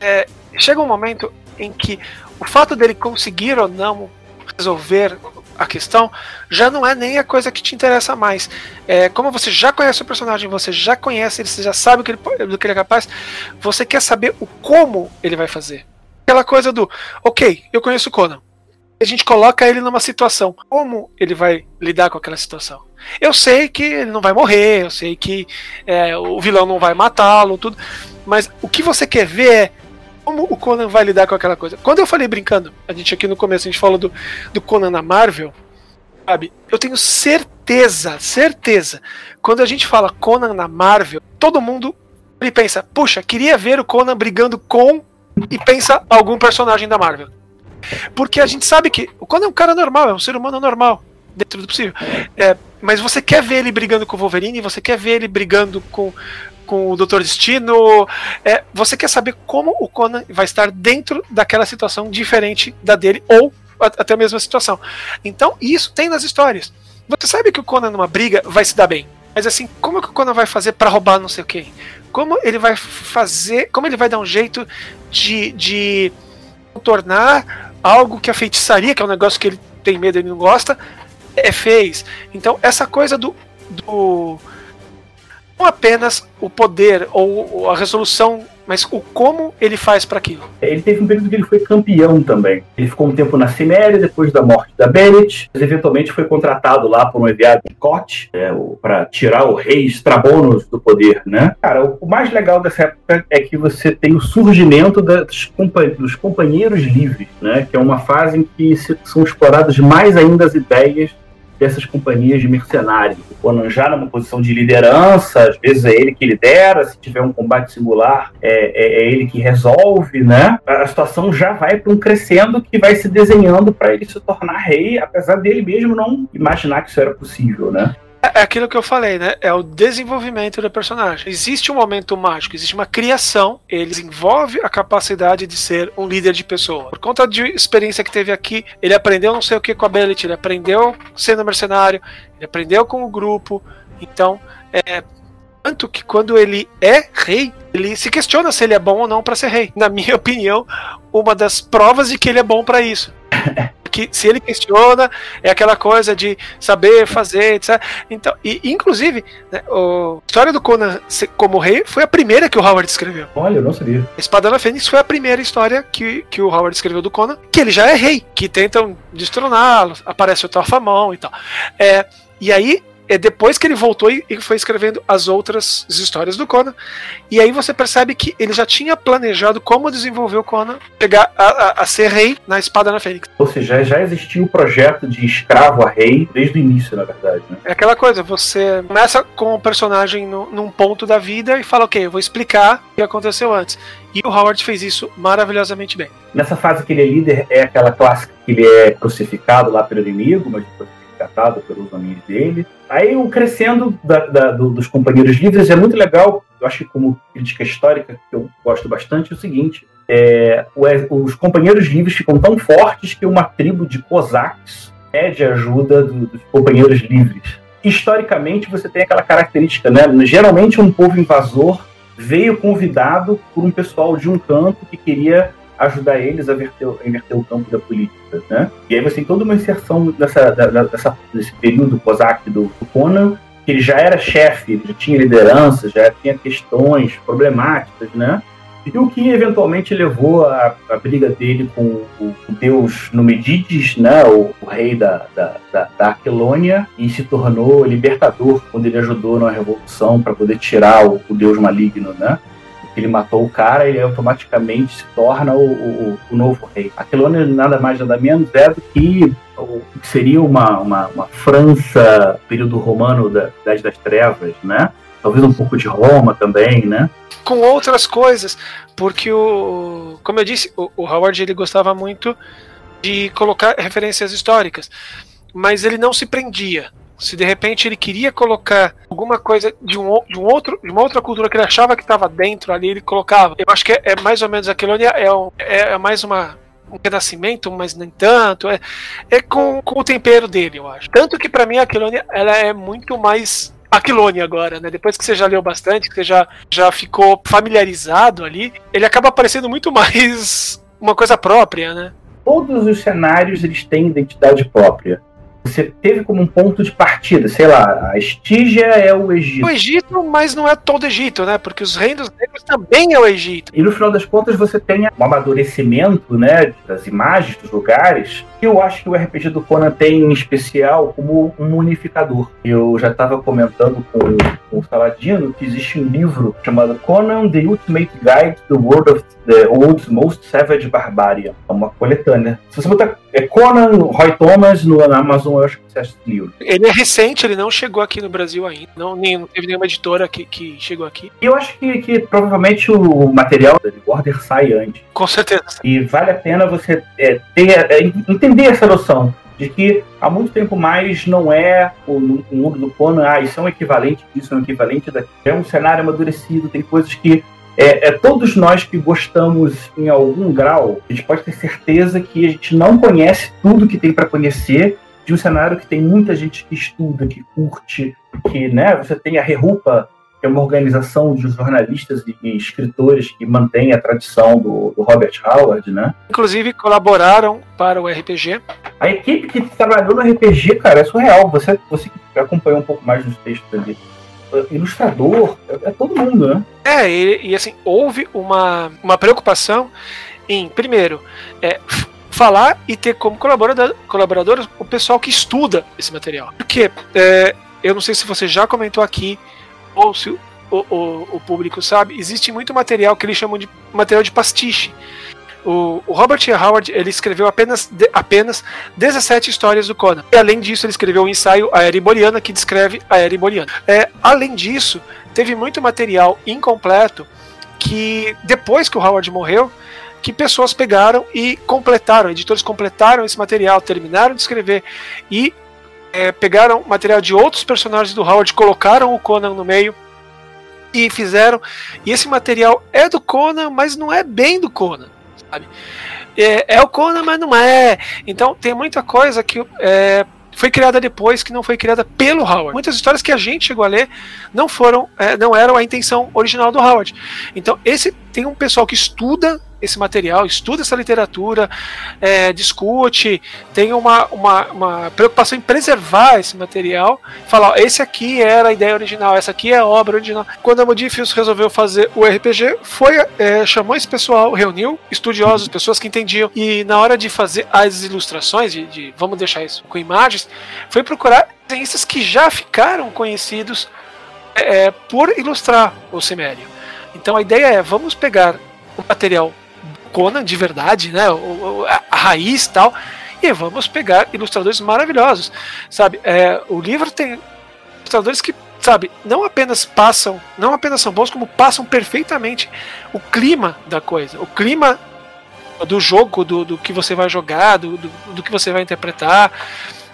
Speaker 4: é, chega um momento em que o fato dele conseguir ou não resolver a questão já não é nem a coisa que te interessa mais. É, como você já conhece o personagem, você já conhece ele, você já sabe que ele, do que ele é capaz, você quer saber o como ele vai fazer. Aquela coisa do, ok, eu conheço o Conan. A gente coloca ele numa situação. Como ele vai lidar com aquela situação? Eu sei que ele não vai morrer, eu sei que é, o vilão não vai matá-lo, tudo. Mas o que você quer ver é como o Conan vai lidar com aquela coisa. Quando eu falei brincando, a gente aqui no começo a gente falou do, do Conan na Marvel, sabe? Eu tenho certeza, certeza. Quando a gente fala Conan na Marvel, todo mundo ele pensa, puxa, queria ver o Conan brigando com e pensa algum personagem da Marvel. Porque a gente sabe que o Conan é um cara normal, é um ser humano normal. dentro do possível. É, mas você quer ver ele brigando com o Wolverine, você quer ver ele brigando com, com o Doutor Destino. É, você quer saber como o Conan vai estar dentro daquela situação diferente da dele, ou até a mesma situação. Então, isso tem nas histórias. Você sabe que o Conan numa briga vai se dar bem. Mas assim, como que o Conan vai fazer para roubar não sei o quê? Como ele vai fazer. Como ele vai dar um jeito de, de tornar algo que a feitiçaria, que é um negócio que ele tem medo e não gosta, é, fez. Então, essa coisa do, do não apenas o poder ou a resolução, mas o como ele faz para aquilo.
Speaker 3: Ele teve um período que ele foi campeão também. Ele ficou um tempo na Ciméria, depois da morte da Bennett, mas eventualmente foi contratado lá por um enviado de Cote é, para tirar o rei Strabonos do poder, né? Cara, o mais legal dessa época é que você tem o surgimento das, dos companheiros livres, né? Que é uma fase em que são exploradas mais ainda as ideias dessas companhias de mercenários. O Conan já numa posição de liderança, às vezes é ele que lidera, se tiver um combate singular, é, é, é ele que resolve, né? A situação já vai para um crescendo que vai se desenhando para ele se tornar rei, apesar dele mesmo não imaginar que isso era possível, né?
Speaker 4: É, é aquilo que eu falei, né? É o desenvolvimento do personagem. Existe um momento mágico, existe uma criação, ele desenvolve a capacidade de ser um líder de pessoa. Por conta de experiência que teve aqui, ele aprendeu não sei o que com a Bellet, ele aprendeu sendo mercenário, ele aprendeu com o grupo. Então, é, tanto que quando ele é rei, ele se questiona se ele é bom ou não para ser rei. Na minha opinião, uma das provas de que ele é bom para isso. que se ele questiona, é aquela coisa de saber fazer, etc. Então, e, inclusive, né, a história do Conan como rei foi a primeira que o Howard escreveu.
Speaker 3: Olha, eu não sabia.
Speaker 4: Espadana Fênix foi a primeira história que, que o Howard escreveu do Conan, que ele já é rei, que tentam destroná-lo, aparece o Torfamão e tal. É, e aí é depois que ele voltou e foi escrevendo as outras histórias do Conan. E aí você percebe que ele já tinha planejado como desenvolver o Conan chegar a, a, a ser rei na Espada na Fênix.
Speaker 3: Ou seja, já existia o projeto de escravo a rei desde o início, na verdade. Né?
Speaker 4: É aquela coisa, você começa com o personagem no, num ponto da vida e fala, ok, eu vou explicar o que aconteceu antes. E o Howard fez isso maravilhosamente bem.
Speaker 3: Nessa fase que ele é líder, é aquela clássica que ele é crucificado lá pelo inimigo, mas depois resgatado pelos amigos dele. Aí o crescendo da, da, do, dos companheiros livres é muito legal. Eu acho que como crítica histórica que eu gosto bastante é o seguinte: é, os companheiros livres ficam tão fortes que uma tribo de cosaques pede ajuda do, dos companheiros livres. Historicamente você tem aquela característica, né? Geralmente um povo invasor veio convidado por um pessoal de um canto que queria ajudar eles a, a inverter o campo da política, né? E aí você tem toda uma inserção dessa, dessa, desse período COSAC do, do Conan, que ele já era chefe, já tinha liderança, já tinha questões problemáticas, né? E o que eventualmente levou a, a briga dele com o, o deus Numedides, né, o, o rei da, da, da, da, Aquilônia, e se tornou libertador quando ele ajudou na revolução para poder tirar o, o deus maligno, né? Ele matou o cara, ele automaticamente se torna o, o, o novo rei. Aquilônia nada mais nada menos é do que o que seria uma, uma, uma França, período romano da Idade das Trevas, né? Talvez um pouco de Roma também, né?
Speaker 4: Com outras coisas, porque o, como eu disse, o, o Howard ele gostava muito de colocar referências históricas, mas ele não se prendia se de repente ele queria colocar alguma coisa de um, de um outro, de uma outra cultura que ele achava que estava dentro ali, ele colocava. Eu acho que é, é mais ou menos aquilo ali, é, um, é, é mais uma, um renascimento, mas nem tanto. É, é com, com o tempero dele, eu acho. Tanto que para mim a Aquilônia ela é muito mais Aquilone agora, né? Depois que você já leu bastante, que você já, já ficou familiarizado ali, ele acaba parecendo muito mais uma coisa própria, né?
Speaker 3: Todos os cenários eles têm identidade própria você teve como um ponto de partida, sei lá, a Estígia é o Egito.
Speaker 4: O Egito, mas não é todo Egito, né? Porque os reinos negros também é o Egito.
Speaker 3: E no final das contas você tem um amadurecimento, né, das imagens, dos lugares, eu acho que o RPG do Conan tem em especial como um unificador. Eu já estava comentando com, com o Saladino que existe um livro chamado Conan The Ultimate Guide to the World of the World's Most Savage Barbarian. É uma coletânea. Se você botar é Conan, Roy Thomas no Amazon, eu acho que você acha esse livro.
Speaker 4: Ele é recente, ele não chegou aqui no Brasil ainda. Não, nem, não teve nenhuma editora que, que chegou aqui.
Speaker 3: E eu acho que, que provavelmente o material da Order sai antes.
Speaker 4: Com certeza.
Speaker 3: E vale a pena você é, ter, é, entender essa noção. de que há muito tempo mais não é o, o mundo do Conan, ah, isso é um equivalente disso, é um equivalente daquilo. É um cenário amadurecido, tem coisas que é, é, todos nós que gostamos em algum grau, a gente pode ter certeza que a gente não conhece tudo que tem para conhecer de um cenário que tem muita gente que estuda, que curte, que né, você tem a Rerupa, que é uma organização de jornalistas e, escritores que mantém a tradição do, do, Robert Howard, né?
Speaker 4: Inclusive colaboraram para o RPG.
Speaker 3: A equipe que trabalhou no RPG, cara, é surreal. Você, você que acompanhou um pouco mais nos textos ali ilustrador, é, é, todo mundo, né?
Speaker 4: É, e, e, assim, houve uma, uma preocupação em, primeiro, é, falar e ter como colaborador, colaboradores o pessoal que estuda esse material. Porque é, eu não sei se você já comentou aqui, ou se o, o, o, público sabe, existe muito material que eles chamam de material de pastiche. O, o Robert E. Howard ele escreveu apenas, de, apenas 17 histórias do Conan. E além disso, ele escreveu um ensaio A Era Iboriana, que descreve a Era Iboriana. É, além disso, teve muito material incompleto que, depois que o Howard morreu, que pessoas pegaram e completaram, editores completaram esse material, terminaram de escrever e é, pegaram material de outros personagens do Howard, colocaram o Conan no meio e fizeram. E esse material é do Conan, mas não é bem do Conan sabe? É, é, o Conan, mas não é. Então tem muita coisa que é, foi criada depois que não foi criada pelo Howard. Muitas histórias que a gente chegou a ler não foram, é, não eram a intenção original do Howard. Então esse tem um pessoal que estuda esse material, estuda essa literatura, é, discute, tem uma, uma, uma, preocupação em preservar esse material, falar, ó, esse aqui era a ideia original, essa aqui é a obra original. Quando a Modifius resolveu fazer o RPG, foi é, chamou esse pessoal, reuniu estudiosos, pessoas que entendiam, e na hora de fazer as ilustrações, de, de vamos deixar isso com imagens, foi procurar desenhistas que já ficaram conhecidos é, por ilustrar o Cimério. Então a ideia é, vamos pegar o material Conan de verdade, né? O, a, a raiz tal. E vamos pegar ilustradores maravilhosos, sabe? É, o livro tem ilustradores que, sabe, não apenas passam, não apenas são bons, como passam perfeitamente o clima da coisa, o clima do jogo, do, do que você vai jogar, do, do, do que você vai interpretar.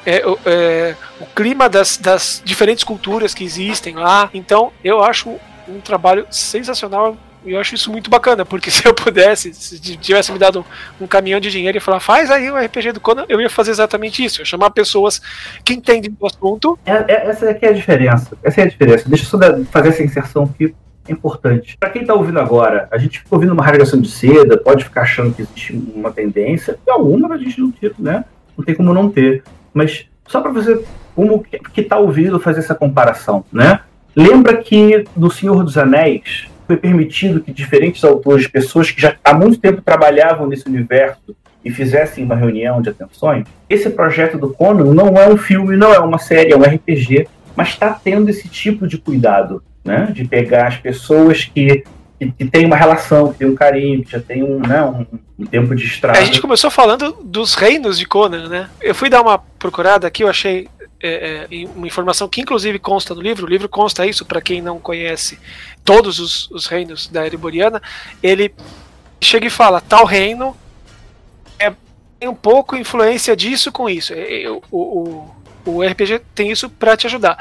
Speaker 4: É, é, o clima das, das diferentes culturas que existem lá. Então, eu acho um trabalho sensacional e eu acho isso muito bacana, porque se eu pudesse, se tivesse me dado um, caminhão de dinheiro e falar, faz aí o RPG do Conan, eu ia fazer exatamente isso. Eu chamar pessoas que entendem do assunto.
Speaker 3: É, é, essa aqui é a diferença. Essa é a diferença. Deixa eu só fazer essa inserção aqui. É importante. Para quem está ouvindo agora, a gente fica ouvindo uma radiação de seda, pode ficar achando que existe uma tendência, e alguma a gente não tem, né? Não tem como não ter. Mas só para você, como que está ouvindo fazer essa comparação, né? Lembra que no Senhor dos Anéis, foi permitido que diferentes autores, pessoas que já há muito tempo trabalhavam nesse universo e fizessem uma reunião de atenções, esse projeto do Conan não é um filme, não é uma série, é um RPG, mas está tendo esse tipo de cuidado, né? De pegar as pessoas que, que, têm uma relação, que têm um carinho, que já tem um, né, um, um tempo de estrada.
Speaker 4: A gente começou falando dos reinos de Conan, né? Eu fui dar uma procurada aqui, eu achei é, é, uma informação que inclusive consta no livro, o livro consta isso para quem não conhece todos os, os reinos da Ereboriana, ele chega e fala, tal reino é, tem um pouco influência disso com isso. É, é o, o, o RPG tem isso para te ajudar.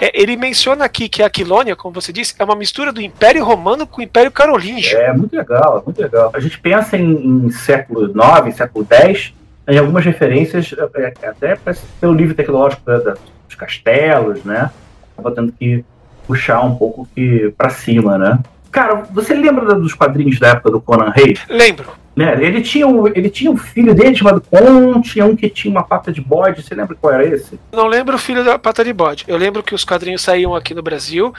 Speaker 4: É, ele menciona aqui que a Aquilônia, como você disse, é uma mistura do Império Romano com o Império Carolíngio.
Speaker 3: É muito legal, muito legal. A gente pensa em, em século IX, século X, em algumas referências, é, é, até pelo nível tecnológico dos castelos, né? Tava tendo que puxar um pouco que para cima, né? Cara, você lembra dos quadrinhos da época do Conan Rei?
Speaker 4: Lembro.
Speaker 3: Né? Ele, tinha um, ele tinha um filho dele chamado Con, tinha um que tinha uma pata de bode. Você lembra qual era esse?
Speaker 4: Não lembro o filho da pata de bode. Eu lembro que os quadrinhos saíam aqui no Brasil.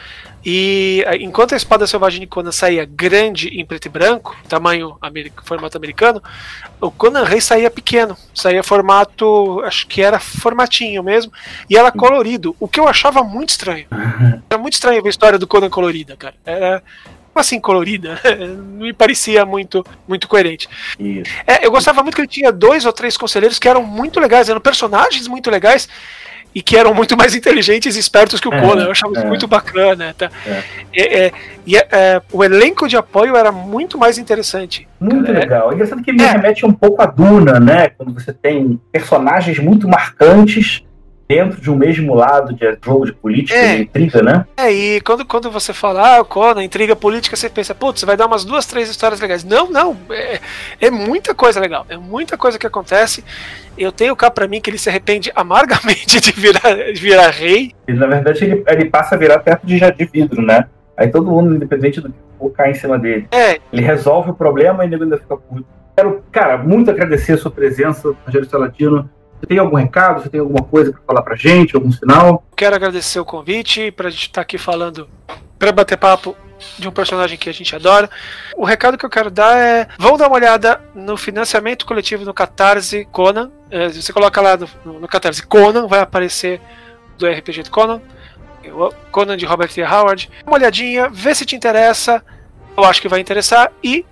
Speaker 4: E enquanto a espada selvagem de Conan saía grande em preto e branco, tamanho americano, formato americano, o Conan Rei saía pequeno, saía formato, acho que era formatinho mesmo, e era colorido, o que eu achava muito estranho. Era muito estranho ver a história do Conan colorida, cara. Era, assim colorida, não me parecia muito, muito coerente. É, eu gostava muito que ele tinha dois ou três conselheiros que eram muito legais, eram personagens muito legais e que eram muito mais inteligentes e espertos que o
Speaker 3: É,
Speaker 4: Conan. Eu achava isso
Speaker 3: é.
Speaker 4: muito bacana. Tá?
Speaker 3: É.
Speaker 4: É, é, e é, é, o elenco de apoio era muito mais interessante.
Speaker 3: Muito legal. É engraçado que me remete um pouco a Duna, né? Quando você tem personagens muito marcantes dentro de um mesmo lado de jogo de política
Speaker 4: É.
Speaker 3: e intriga, né?
Speaker 4: É, e quando, quando você fala, ah, o Conan, intriga política, você pensa, putz, você vai dar umas duas, três histórias legais. Não, não, é, é muita coisa legal, é muita coisa que acontece. Eu tenho cá pra mim que ele se arrepende amargamente de virar, de virar rei.
Speaker 3: E na verdade ele, ele passa a virar perto de, de vidro, né? Aí todo mundo, independente do que for, cai em cima dele.
Speaker 4: É,
Speaker 3: Ele resolve o problema e nego ainda fica puto. Quero, cara, muito agradecer a sua presença, Rogério Salatino. Tem algum recado? Você tem alguma coisa para falar pra gente? Algum sinal?
Speaker 4: quero agradecer o convite pra gente estar aqui falando, pra bater papo de um personagem que a gente adora. O recado que eu quero dar é: vão dar uma olhada no financiamento coletivo no Catarse Conan. É, você coloca lá no, no, Catarse Conan, vai aparecer do RPG do Conan. Conan de Robert T. Howard. Uma olhadinha, vê se te interessa. Eu acho que vai interessar. E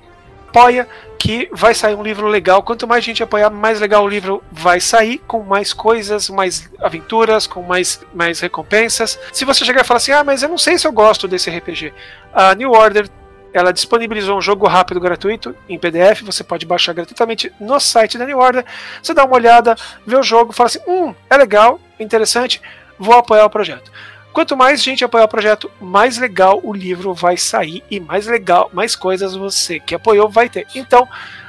Speaker 4: apoia que vai sair um livro legal. Quanto mais gente apoiar, mais legal o livro vai sair, com mais coisas, mais aventuras, com mais, mais recompensas. Se você chegar e falar assim, ah, mas eu não sei se eu gosto desse RPG. A New Order ela disponibilizou um jogo rápido gratuito em PDF, você pode baixar gratuitamente no site da New Order. Você dá uma olhada, vê o jogo, fala assim: hum, é legal, interessante, vou apoiar o projeto. Quanto mais gente apoiar o projeto, mais legal o livro vai sair e mais legal, mais coisas você que apoiou vai ter. Então,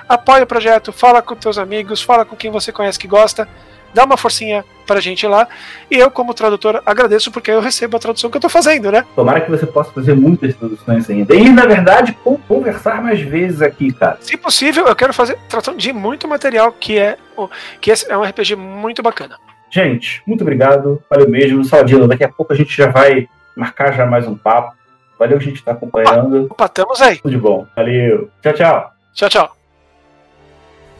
Speaker 4: apoia o projeto, fala com teus amigos, fala com quem você conhece que gosta, dá uma forcinha pra gente lá. E eu, como tradutor, agradeço porque eu recebo a tradução que eu tô fazendo, né?
Speaker 3: Tomara que você possa fazer muitas traduções ainda. E, na verdade, con- conversar mais vezes aqui, cara.
Speaker 4: Se possível, eu quero fazer tradução de muito material que é que esse é um RPG muito bacana.
Speaker 3: Gente, muito obrigado. Valeu mesmo. Saladino, daqui a pouco a gente já vai marcar já mais um papo. Valeu que a gente tá acompanhando.
Speaker 4: Opa, estamos aí.
Speaker 3: Tudo de bom. Valeu. Tchau, tchau.
Speaker 4: Tchau, tchau.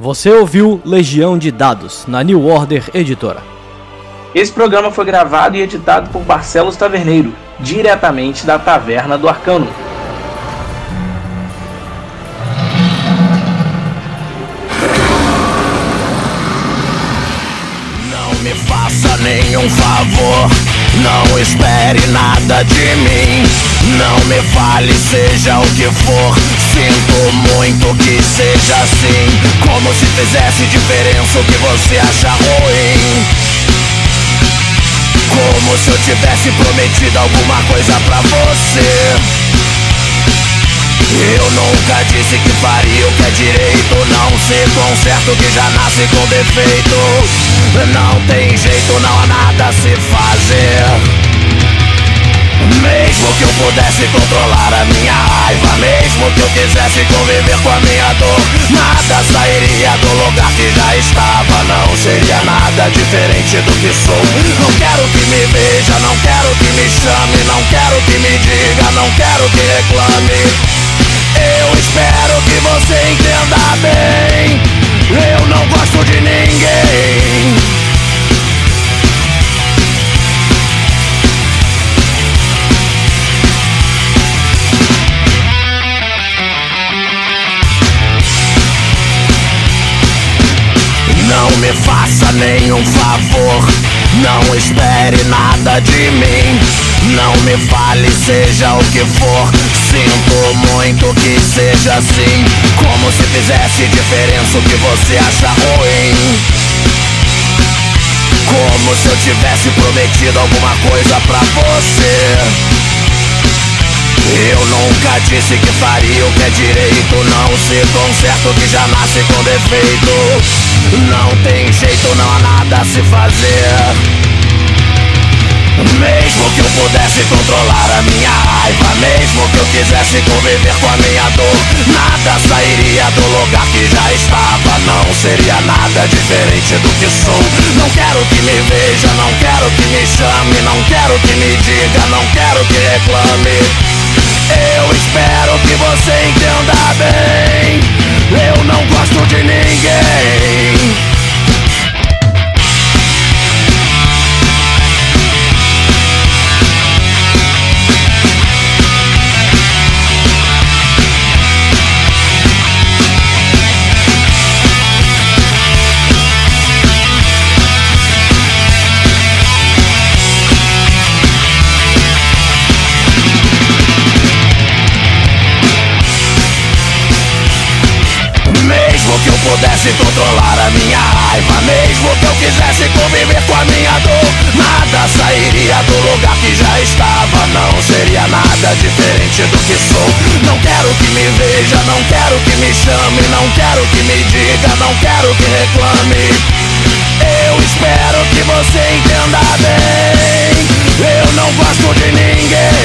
Speaker 1: Você ouviu Legião de Dados na New Order Editora.
Speaker 5: Esse programa foi gravado e editado por Barcelos Taverneiro, diretamente da Taverna do Arcano.
Speaker 2: Nenhum favor, não espere nada de mim. Não me fale, seja o que for. Sinto muito que seja assim. Como se fizesse diferença o que você acha ruim. Como se eu tivesse prometido alguma coisa pra você. Eu nunca disse que faria o que é direito Não ser tão certo que já nasce com defeito. Não tem jeito, não há nada a se fazer pudesse controlar a minha raiva Mesmo que eu quisesse conviver com a minha dor Nada sairia do lugar que já estava Não seria nada diferente do que sou Não quero que me veja, não quero que me chame Não quero que me diga, não quero que reclame eu espero que você entenda bem. Eu não gosto de ninguém. Me faça nenhum favor. Não espere nada de mim. Não me fale, seja o que for. Sinto muito que seja assim. Como se fizesse diferença o que você acha ruim. Como se eu tivesse prometido alguma coisa pra você. Eu nunca disse que faria o que é direito. Não tão certo que já nasce com defeito. Não tem jeito, não há nada a se fazer. Mesmo que eu pudesse controlar a minha raiva Mesmo que eu quisesse conviver com a minha dor Nada sairia do lugar que já estava. Não seria nada diferente do que sou. Não quero que me veja, não quero que me chame Não quero que me diga, não quero que reclame eu espero que você entenda bem. Eu não gosto de ninguém. pudesse controlar a minha raiva Mesmo que eu quisesse conviver com a minha dor. Nada sairia do lugar que já estava Não seria nada diferente do que sou. Não quero que me veja, não quero que me chame Não quero que me diga, não quero que reclame. Eu espero que você entenda bem Eu não gosto de ninguém.